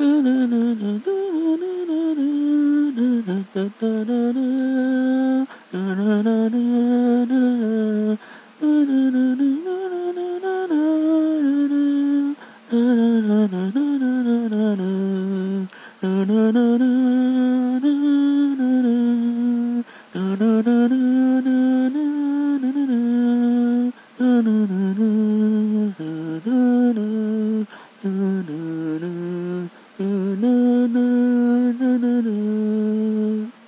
na na na na na na na na na.